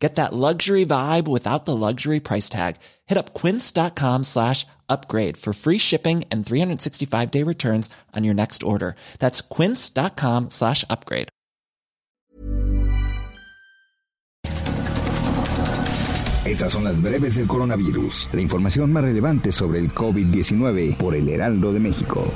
Get that luxury vibe without the luxury price tag. Hit up quince.com slash upgrade for free shipping and 365 day returns on your next order. That's quince.com slash upgrade. Estas son las breves del coronavirus, la información más relevante sobre el COVID-19 por el Heraldo de México.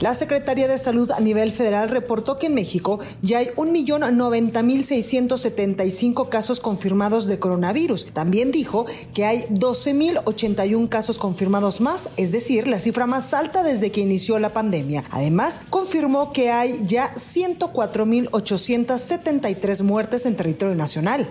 La Secretaría de Salud a nivel federal reportó que en México ya hay 1.090.675 casos confirmados de coronavirus. También dijo que hay 12.081 casos confirmados más, es decir, la cifra más alta desde que inició la pandemia. Además, confirmó que hay ya 104.873 muertes en territorio nacional.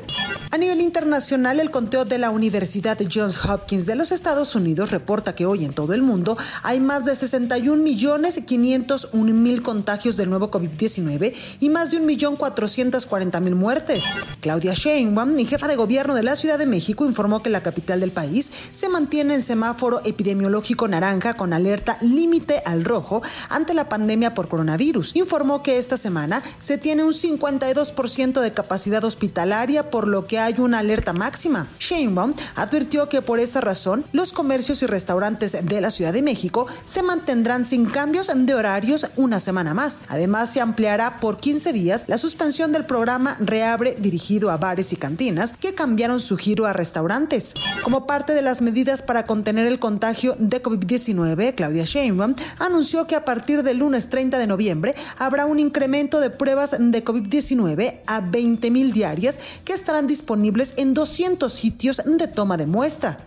A nivel internacional, el conteo de la Universidad Johns Hopkins de los Estados Unidos reporta que hoy en todo el mundo hay más de 61 millones 501.000 contagios del nuevo COVID-19 y más de 1.440.000 muertes. Claudia Sheinbaum, jefa de gobierno de la Ciudad de México, informó que la capital del país se mantiene en semáforo epidemiológico naranja con alerta límite al rojo ante la pandemia por coronavirus. Informó que esta semana se tiene un 52% de capacidad hospitalaria, por lo que hay una alerta máxima. Sheinbaum advirtió que por esa razón los comercios y restaurantes de la Ciudad de México se mantendrán sin cambios de horarios una semana más. Además, se ampliará por 15 días la suspensión del programa Reabre dirigido a bares y cantinas que cambiaron su giro a restaurantes. Como parte de las medidas para contener el contagio de COVID-19, Claudia Sheinbaum anunció que a partir del lunes 30 de noviembre habrá un incremento de pruebas de COVID-19 a 20 mil diarias que estarán disponibles en 200 sitios de toma de muestra.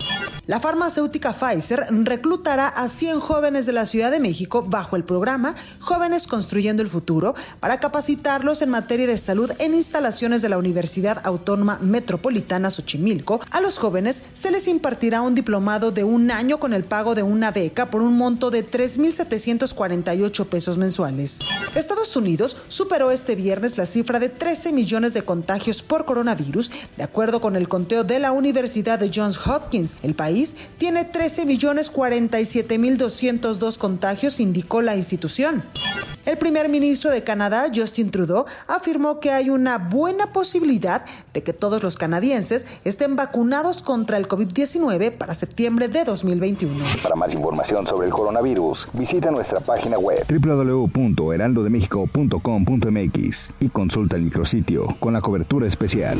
La farmacéutica Pfizer reclutará a 100 jóvenes de la Ciudad de México bajo el programa Jóvenes Construyendo el Futuro para capacitarlos en materia de salud en instalaciones de la Universidad Autónoma Metropolitana Xochimilco. A los jóvenes se les impartirá un diplomado de un año con el pago de una beca por un monto de 3.748 pesos mensuales. Estados Unidos superó este viernes la cifra de 13 millones de contagios por coronavirus, de acuerdo con el conteo de la Universidad de Johns Hopkins. El país tiene 13 millones 47 mil 202 contagios, indicó la institución. El primer ministro de Canadá, Justin Trudeau, afirmó que hay una buena posibilidad de que todos los canadienses estén vacunados contra el COVID-19 para septiembre de 2021. Para más información sobre el coronavirus, visita nuestra página web www.heraldodemexico.com.mx y consulta el micrositio con la cobertura especial.